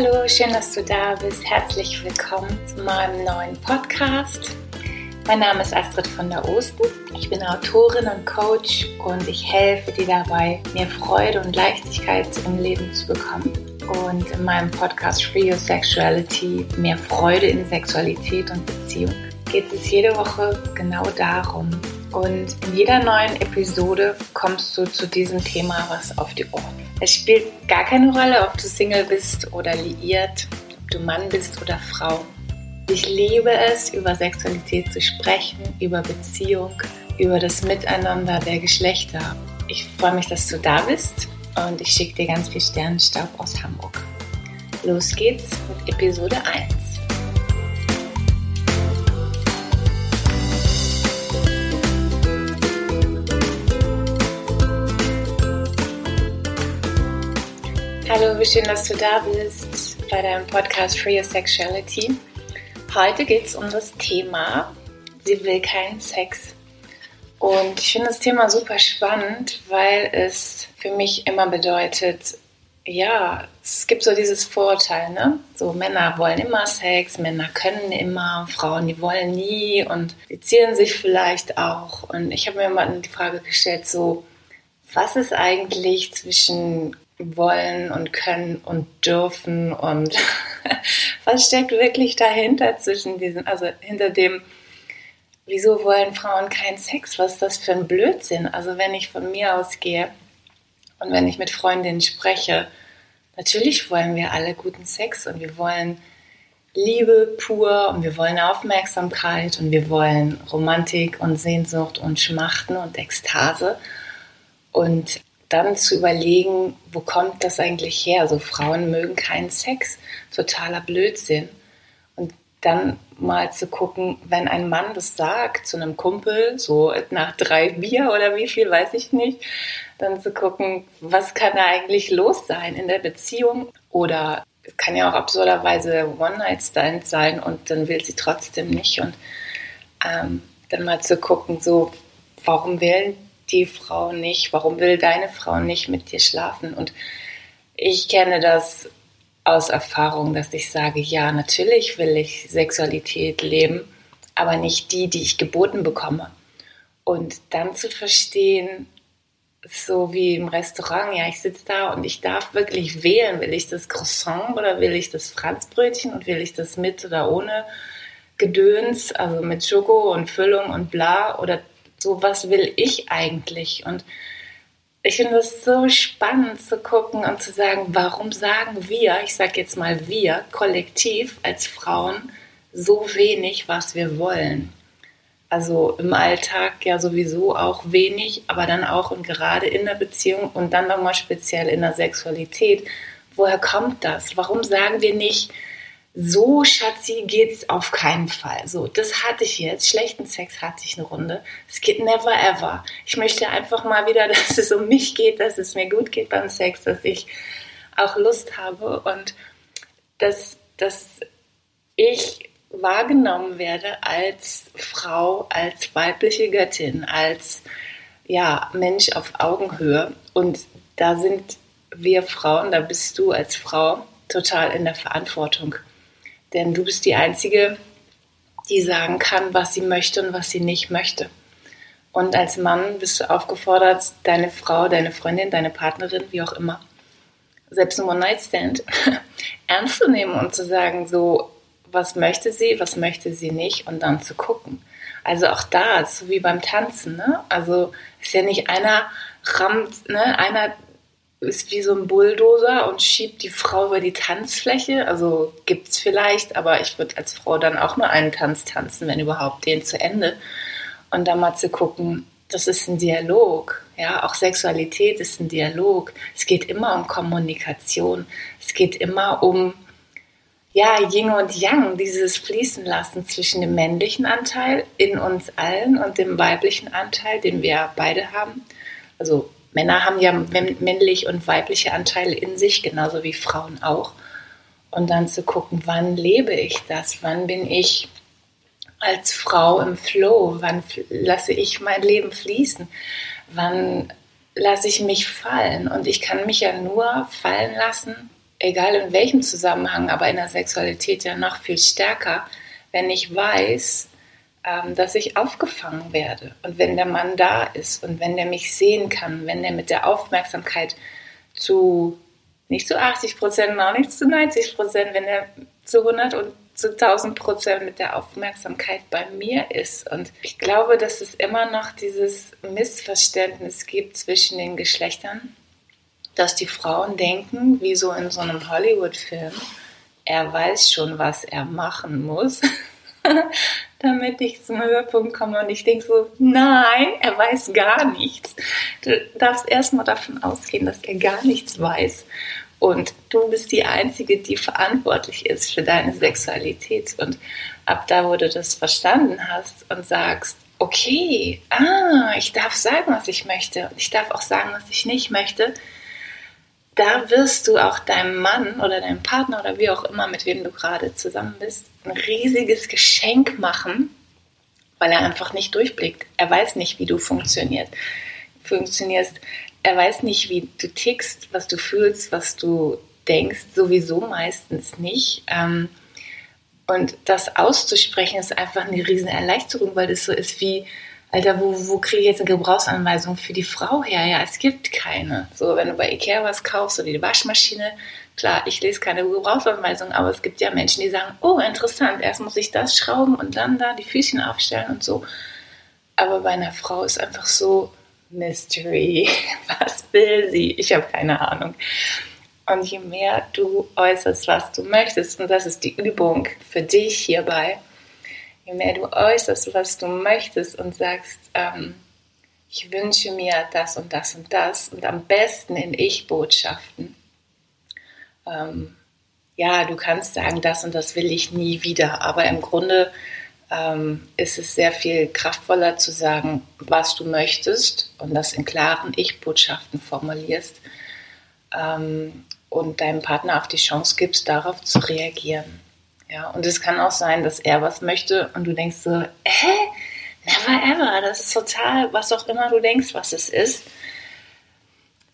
Hallo, schön, dass du da bist. Herzlich willkommen zu meinem neuen Podcast. Mein Name ist Astrid von der Osten. Ich bin Autorin und Coach und ich helfe dir dabei, mehr Freude und Leichtigkeit im Leben zu bekommen. Und in meinem Podcast Free Your Sexuality, mehr Freude in Sexualität und Beziehung, geht es jede Woche genau darum. Und in jeder neuen Episode kommst du zu diesem Thema was auf die Ohren. Es spielt gar keine Rolle, ob du Single bist oder liiert, ob du Mann bist oder Frau. Ich liebe es, über Sexualität zu sprechen, über Beziehung, über das Miteinander der Geschlechter. Ich freue mich, dass du da bist und ich schicke dir ganz viel Sternenstaub aus Hamburg. Los geht's mit Episode 1. Hallo, wie schön, dass du da bist bei deinem Podcast Free Your Sexuality. Heute geht es um das Thema, sie will keinen Sex. Und ich finde das Thema super spannend, weil es für mich immer bedeutet, ja, es gibt so dieses Vorurteil, ne? So Männer wollen immer Sex, Männer können immer, Frauen, die wollen nie und die zieren sich vielleicht auch. Und ich habe mir immer die Frage gestellt, so, was ist eigentlich zwischen wollen und können und dürfen und was steckt wirklich dahinter zwischen diesen, also hinter dem, wieso wollen Frauen keinen Sex? Was ist das für ein Blödsinn? Also wenn ich von mir ausgehe und wenn ich mit Freundinnen spreche, natürlich wollen wir alle guten Sex und wir wollen Liebe pur und wir wollen Aufmerksamkeit und wir wollen Romantik und Sehnsucht und Schmachten und Ekstase. Und dann zu überlegen, wo kommt das eigentlich her? Also Frauen mögen keinen Sex, totaler Blödsinn. Und dann mal zu gucken, wenn ein Mann das sagt zu einem Kumpel, so nach drei Bier oder wie viel, weiß ich nicht, dann zu gucken, was kann da eigentlich los sein in der Beziehung? Oder es kann ja auch absurderweise One-Night-Stand sein und dann will sie trotzdem nicht. Und ähm, dann mal zu gucken, so, warum wählen die Frau nicht? Warum will deine Frau nicht mit dir schlafen? Und ich kenne das aus Erfahrung, dass ich sage, ja, natürlich will ich Sexualität leben, aber nicht die, die ich geboten bekomme. Und dann zu verstehen, so wie im Restaurant, ja, ich sitze da und ich darf wirklich wählen, will ich das Croissant oder will ich das Franzbrötchen und will ich das mit oder ohne Gedöns, also mit Schoko und Füllung und bla oder so, was will ich eigentlich? Und ich finde es so spannend zu gucken und zu sagen, warum sagen wir, ich sage jetzt mal wir, kollektiv als Frauen, so wenig, was wir wollen. Also im Alltag ja sowieso auch wenig, aber dann auch und gerade in der Beziehung und dann nochmal speziell in der Sexualität. Woher kommt das? Warum sagen wir nicht, so Schatzi geht's auf keinen Fall. So, das hatte ich jetzt. Schlechten Sex hatte ich eine Runde. Es geht never ever. Ich möchte einfach mal wieder, dass es um mich geht, dass es mir gut geht beim Sex, dass ich auch Lust habe und dass, dass ich wahrgenommen werde als Frau, als weibliche Göttin, als ja, Mensch auf Augenhöhe. Und da sind wir Frauen, da bist du als Frau total in der Verantwortung. Denn du bist die Einzige, die sagen kann, was sie möchte und was sie nicht möchte. Und als Mann bist du aufgefordert, deine Frau, deine Freundin, deine Partnerin, wie auch immer, selbst ein One-Night-Stand, ernst zu nehmen und zu sagen, so, was möchte sie, was möchte sie nicht und dann zu gucken. Also auch da, so wie beim Tanzen, ne? Also ist ja nicht einer rammt, ne? Einer ist wie so ein Bulldozer und schiebt die Frau über die Tanzfläche. Also gibt es vielleicht, aber ich würde als Frau dann auch nur einen Tanz tanzen, wenn überhaupt, den zu Ende. Und dann mal zu gucken, das ist ein Dialog. Ja, auch Sexualität ist ein Dialog. Es geht immer um Kommunikation. Es geht immer um, ja, Yin und Yang, dieses Fließen lassen zwischen dem männlichen Anteil in uns allen und dem weiblichen Anteil, den wir beide haben. Also Männer haben ja männlich und weibliche Anteile in sich, genauso wie Frauen auch. Und dann zu gucken, wann lebe ich das? Wann bin ich als Frau im Flow? Wann lasse ich mein Leben fließen? Wann lasse ich mich fallen? Und ich kann mich ja nur fallen lassen, egal in welchem Zusammenhang, aber in der Sexualität ja noch viel stärker, wenn ich weiß, ähm, dass ich aufgefangen werde. Und wenn der Mann da ist und wenn der mich sehen kann, wenn der mit der Aufmerksamkeit zu nicht zu 80 Prozent, auch nicht zu 90 Prozent, wenn er zu 100 und zu 1000 Prozent mit der Aufmerksamkeit bei mir ist. Und ich glaube, dass es immer noch dieses Missverständnis gibt zwischen den Geschlechtern, dass die Frauen denken, wie so in so einem Hollywood-Film, er weiß schon, was er machen muss. damit ich zum Höhepunkt komme. Und ich denke so, nein, er weiß gar nichts. Du darfst erstmal davon ausgehen, dass er gar nichts weiß. Und du bist die Einzige, die verantwortlich ist für deine Sexualität. Und ab da, wo du das verstanden hast und sagst, okay, ah, ich darf sagen, was ich möchte. Und ich darf auch sagen, was ich nicht möchte da wirst du auch deinem Mann oder deinem Partner oder wie auch immer, mit wem du gerade zusammen bist, ein riesiges Geschenk machen, weil er einfach nicht durchblickt. Er weiß nicht, wie du funktioniert, funktionierst. Er weiß nicht, wie du tickst, was du fühlst, was du denkst, sowieso meistens nicht. Ähm, und das auszusprechen ist einfach eine riesen Erleichterung, weil das so ist wie, Alter, wo, wo kriege ich jetzt eine Gebrauchsanweisung für die Frau her? Ja, es gibt keine. So, wenn du bei Ikea was kaufst oder die Waschmaschine, klar, ich lese keine Gebrauchsanweisung, aber es gibt ja Menschen, die sagen, oh, interessant, erst muss ich das schrauben und dann da die Füßchen aufstellen und so. Aber bei einer Frau ist einfach so Mystery. Was will sie? Ich habe keine Ahnung. Und je mehr du äußerst, was du möchtest, und das ist die Übung für dich hierbei, je mehr du äußerst, was du möchtest und sagst, ähm, ich wünsche mir das und das und das und am besten in Ich-Botschaften. Ähm, ja, du kannst sagen, das und das will ich nie wieder, aber im Grunde ähm, ist es sehr viel kraftvoller zu sagen, was du möchtest und das in klaren Ich-Botschaften formulierst ähm, und deinem Partner auch die Chance gibst, darauf zu reagieren. Ja, und es kann auch sein, dass er was möchte und du denkst so, hä? Never ever. Das ist total, was auch immer du denkst, was es ist.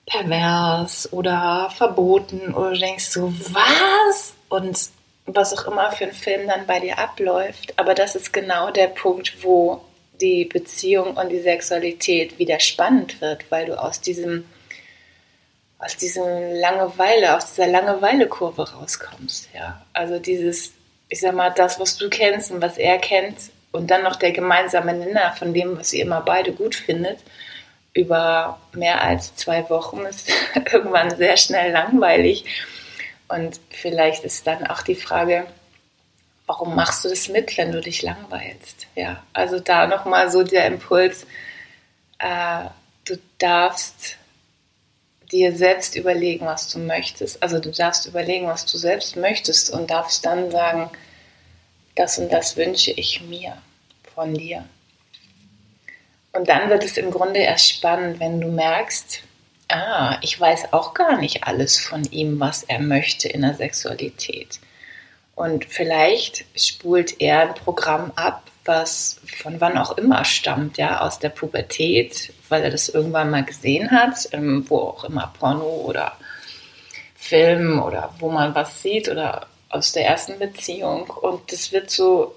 Pervers oder verboten oder denkst so, was? Und was auch immer für ein Film dann bei dir abläuft. Aber das ist genau der Punkt, wo die Beziehung und die Sexualität wieder spannend wird, weil du aus diesem aus diesem Langeweile, aus dieser Langeweile-Kurve rauskommst. Ja, also dieses ich sag mal, das, was du kennst und was er kennt und dann noch der gemeinsame Nenner von dem, was ihr immer beide gut findet, über mehr als zwei Wochen ist irgendwann sehr schnell langweilig. Und vielleicht ist dann auch die Frage, warum machst du das mit, wenn du dich langweilst? Ja, also da nochmal so der Impuls, äh, du darfst dir selbst überlegen, was du möchtest. Also du darfst überlegen, was du selbst möchtest und darfst dann sagen, das und das wünsche ich mir von dir. Und dann wird es im Grunde erst spannend, wenn du merkst, ah, ich weiß auch gar nicht alles von ihm, was er möchte in der Sexualität. Und vielleicht spult er ein Programm ab, was von wann auch immer stammt, ja, aus der Pubertät, weil er das irgendwann mal gesehen hat, wo auch immer Porno oder Film oder wo man was sieht oder aus der ersten Beziehung und das wird so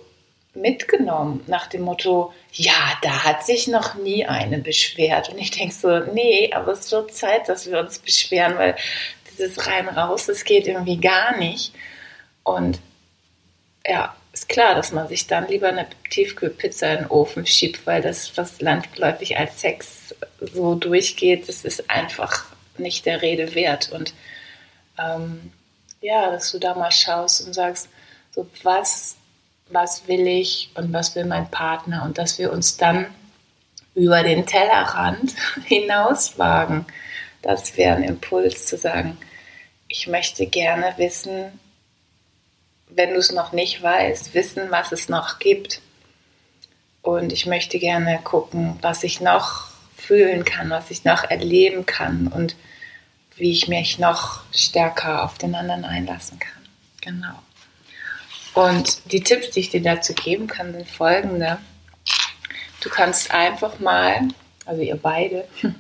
mitgenommen nach dem Motto, ja, da hat sich noch nie eine beschwert. Und ich denke so, nee, aber es wird Zeit, dass wir uns beschweren, weil dieses rein raus, das geht irgendwie gar nicht. Und ja, ist klar, dass man sich dann lieber eine Tiefkühlpizza in den Ofen schiebt, weil das, was landläufig als Sex so durchgeht, das ist einfach nicht der Rede wert. Und ähm, ja, dass du da mal schaust und sagst, so was, was will ich und was will mein Partner und dass wir uns dann über den Tellerrand hinauswagen. Das wäre ein Impuls zu sagen, ich möchte gerne wissen, wenn du es noch nicht weißt, wissen, was es noch gibt. Und ich möchte gerne gucken, was ich noch fühlen kann, was ich noch erleben kann und wie ich mich noch stärker auf den anderen einlassen kann. Genau. Und die Tipps, die ich dir dazu geben kann, sind folgende. Du kannst einfach mal, also ihr beide,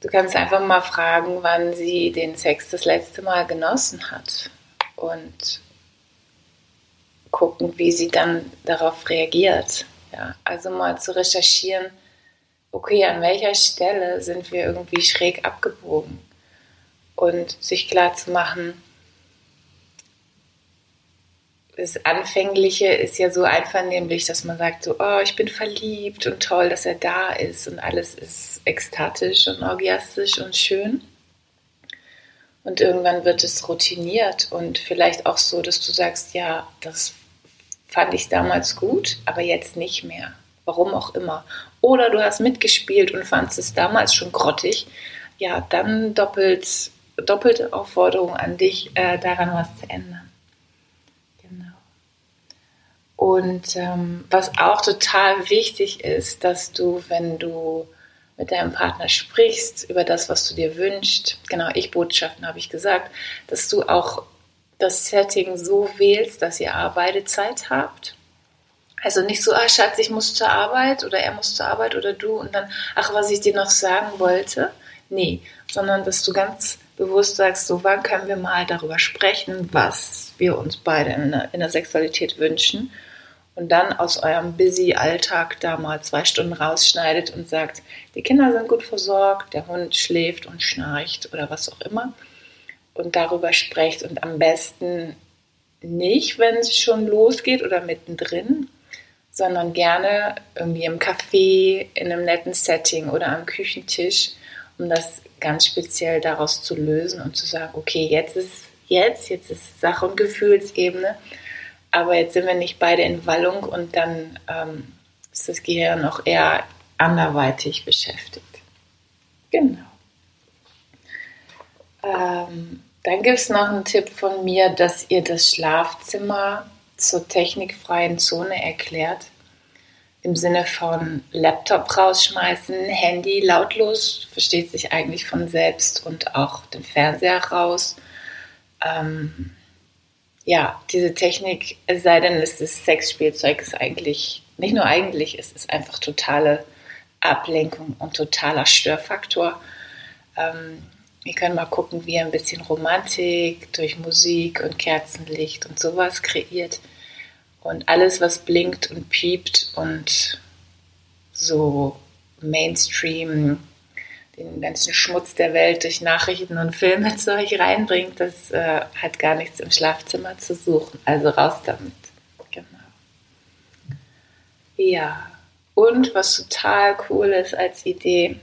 Du kannst einfach mal fragen, wann sie den Sex das letzte Mal genossen hat und gucken, wie sie dann darauf reagiert. Ja, also mal zu recherchieren, okay, an welcher Stelle sind wir irgendwie schräg abgebogen und sich klar zu machen, das Anfängliche ist ja so einvernehmlich, dass man sagt so, oh, ich bin verliebt und toll, dass er da ist und alles ist ekstatisch und orgiastisch und schön. Und irgendwann wird es routiniert und vielleicht auch so, dass du sagst, ja, das fand ich damals gut, aber jetzt nicht mehr. Warum auch immer. Oder du hast mitgespielt und fandest es damals schon grottig. Ja, dann doppelt, doppelte Aufforderung an dich, äh, daran was zu ändern. Und ähm, was auch total wichtig ist, dass du, wenn du mit deinem Partner sprichst über das, was du dir wünschst, genau, ich Botschaften habe ich gesagt, dass du auch das Setting so wählst, dass ihr Arbeitezeit habt. Also nicht so, ah Schatz, ich muss zur Arbeit oder er muss zur Arbeit oder du und dann, ach, was ich dir noch sagen wollte. Nee, sondern dass du ganz bewusst sagst, so wann können wir mal darüber sprechen, was wir uns beide in der, in der Sexualität wünschen und dann aus eurem busy Alltag da mal zwei Stunden rausschneidet und sagt, die Kinder sind gut versorgt, der Hund schläft und schnarcht oder was auch immer und darüber sprecht und am besten nicht, wenn es schon losgeht oder mittendrin, sondern gerne irgendwie im Café, in einem netten Setting oder am Küchentisch, um das ganz speziell daraus zu lösen und zu sagen, okay, jetzt ist jetzt, jetzt ist Sache- und Gefühlsebene aber jetzt sind wir nicht beide in Wallung und dann ähm, ist das Gehirn noch eher anderweitig beschäftigt. Genau. Ähm, dann gibt es noch einen Tipp von mir, dass ihr das Schlafzimmer zur technikfreien Zone erklärt. Im Sinne von Laptop rausschmeißen, Handy lautlos, versteht sich eigentlich von selbst und auch den Fernseher raus. Ähm, ja, diese Technik, es sei denn, es ist Sexspielzeug, ist eigentlich, nicht nur eigentlich, es ist einfach totale Ablenkung und totaler Störfaktor. Ähm, wir können mal gucken, wie ein bisschen Romantik durch Musik und Kerzenlicht und sowas kreiert. Und alles, was blinkt und piept und so Mainstream den ganzen Schmutz der Welt durch Nachrichten und Filme zu euch reinbringt, das äh, hat gar nichts im Schlafzimmer zu suchen. Also raus damit. Genau. Ja. Und was total cool ist als Idee,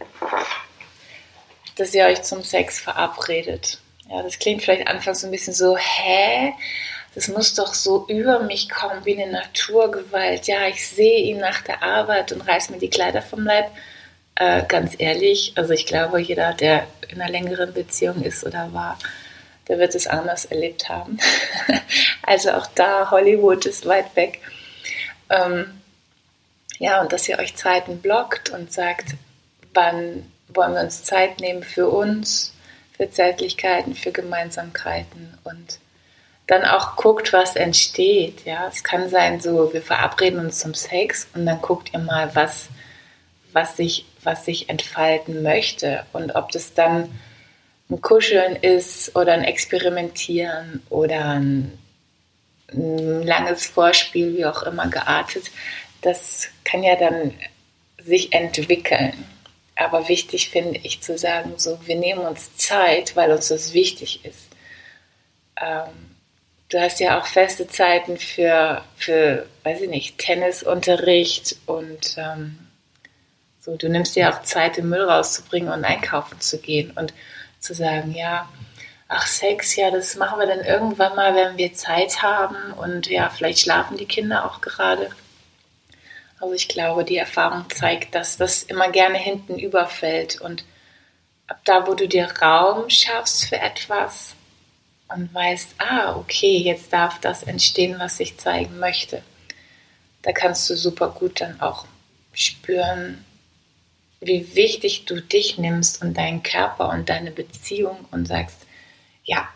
dass ihr euch zum Sex verabredet. Ja, das klingt vielleicht anfangs so ein bisschen so, hä? Das muss doch so über mich kommen wie eine Naturgewalt. Ja, ich sehe ihn nach der Arbeit und reiß mir die Kleider vom Leib. Äh, ganz ehrlich, also ich glaube, jeder, der in einer längeren Beziehung ist oder war, der wird es anders erlebt haben. also auch da, Hollywood ist weit weg. Ähm, ja, und dass ihr euch Zeiten blockt und sagt, wann wollen wir uns Zeit nehmen für uns, für Zärtlichkeiten, für Gemeinsamkeiten und dann auch guckt, was entsteht. Ja, es kann sein, so wir verabreden uns zum Sex und dann guckt ihr mal, was, was sich was sich entfalten möchte. Und ob das dann ein Kuscheln ist oder ein Experimentieren oder ein, ein langes Vorspiel, wie auch immer geartet, das kann ja dann sich entwickeln. Aber wichtig finde ich zu sagen, so, wir nehmen uns Zeit, weil uns das wichtig ist. Ähm, du hast ja auch feste Zeiten für, für weiß ich nicht, Tennisunterricht und ähm, so, du nimmst dir auch Zeit, den Müll rauszubringen und einkaufen zu gehen und zu sagen, ja, ach Sex, ja, das machen wir dann irgendwann mal, wenn wir Zeit haben und ja, vielleicht schlafen die Kinder auch gerade. Also ich glaube, die Erfahrung zeigt, dass das immer gerne hinten überfällt und ab da, wo du dir Raum schaffst für etwas und weißt, ah, okay, jetzt darf das entstehen, was ich zeigen möchte, da kannst du super gut dann auch spüren, wie wichtig du dich nimmst und deinen Körper und deine Beziehung und sagst, ja,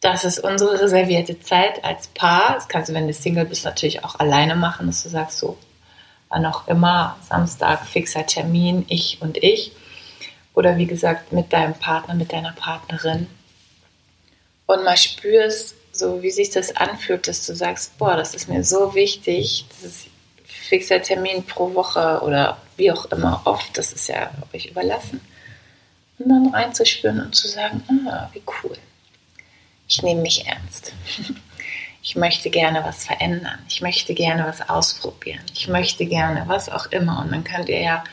das ist unsere reservierte Zeit als Paar. Das kannst du, wenn du Single bist, natürlich auch alleine machen, dass du sagst, so, wann auch immer, Samstag, fixer Termin, ich und ich. oder wie gesagt mit deinem Partner, mit deiner Partnerin und mal spürst, so wie sich das anfühlt, dass du sagst, boah, das ist mir so wichtig, das ist fixer Termin pro Woche oder wie auch immer oft, das ist ja euch überlassen. Und dann reinzuspüren und zu sagen, ah, wie cool. Ich nehme mich ernst. Ich möchte gerne was verändern. Ich möchte gerne was ausprobieren. Ich möchte gerne was auch immer. Und dann könnt ihr ja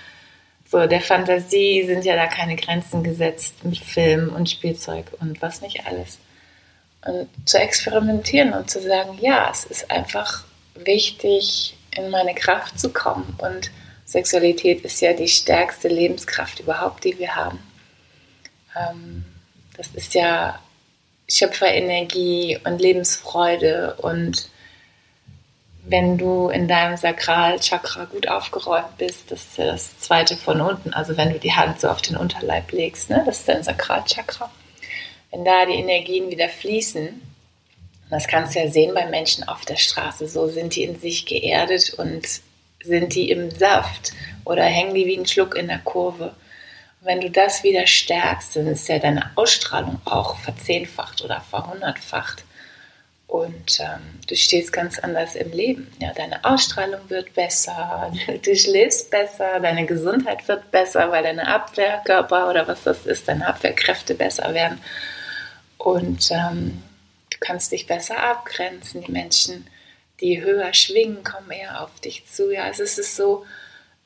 so der Fantasie sind ja da keine Grenzen gesetzt mit Film und Spielzeug und was nicht alles. Und zu experimentieren und zu sagen, ja, es ist einfach wichtig, in meine Kraft zu kommen. Und Sexualität ist ja die stärkste Lebenskraft überhaupt, die wir haben. Ähm, das ist ja Schöpferenergie und Lebensfreude und wenn du in deinem Sakralchakra gut aufgeräumt bist, das ist ja das zweite von unten, also wenn du die Hand so auf den Unterleib legst, ne, das ist dein Sakralchakra. Wenn da die Energien wieder fließen, das kannst du ja sehen bei Menschen auf der Straße, so sind die in sich geerdet und sind die im Saft oder hängen die wie ein Schluck in der Kurve. Und wenn du das wieder stärkst, dann ist ja deine Ausstrahlung auch verzehnfacht oder verhundertfacht. Und ähm, du stehst ganz anders im Leben. Ja, deine Ausstrahlung wird besser, du schläfst besser, deine Gesundheit wird besser, weil deine Abwehrkörper oder was das ist, deine Abwehrkräfte besser werden. Und ähm, du kannst dich besser abgrenzen. Die Menschen, die höher schwingen, kommen eher auf dich zu. Ja, also es ist so,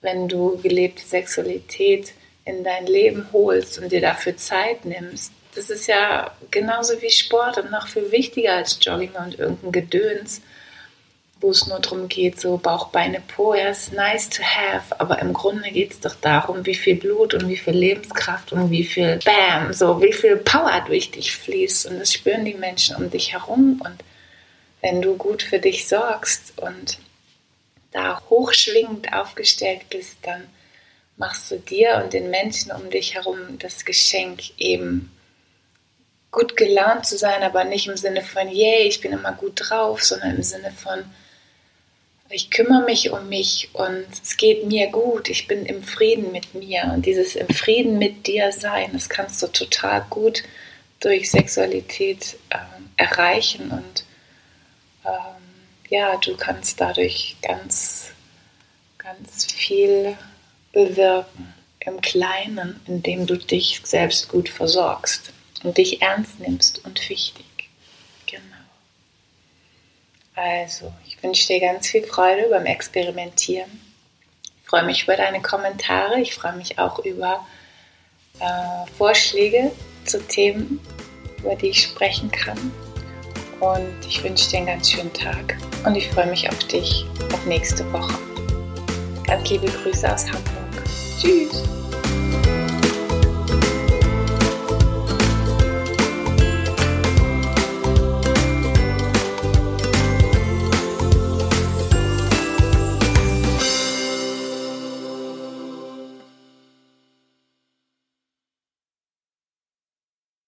wenn du gelebte Sexualität in dein Leben holst und dir dafür Zeit nimmst, das ist ja genauso wie Sport und noch viel wichtiger als Jogging und irgendein Gedöns, wo es nur darum geht, so Bauch, Beine, Po, ja, ist nice to have, aber im Grunde geht es doch darum, wie viel Blut und wie viel Lebenskraft und wie viel Bam, so wie viel Power durch dich fließt und das spüren die Menschen um dich herum und wenn du gut für dich sorgst und da hochschwingend aufgestellt bist, dann machst du dir und den Menschen um dich herum das Geschenk eben gut gelaunt zu sein, aber nicht im Sinne von, yay, ich bin immer gut drauf, sondern im Sinne von, ich kümmere mich um mich und es geht mir gut, ich bin im Frieden mit mir. Und dieses im Frieden mit dir sein, das kannst du total gut durch Sexualität äh, erreichen und ähm, ja, du kannst dadurch ganz, ganz viel bewirken im Kleinen, indem du dich selbst gut versorgst und dich ernst nimmst und wichtig. Genau. Also, ich wünsche dir ganz viel Freude beim Experimentieren. Ich freue mich über deine Kommentare. Ich freue mich auch über äh, Vorschläge zu Themen, über die ich sprechen kann. Und ich wünsche dir einen ganz schönen Tag und ich freue mich auf dich auf nächste Woche. Ganz liebe Grüße aus Hamburg. Tschüss.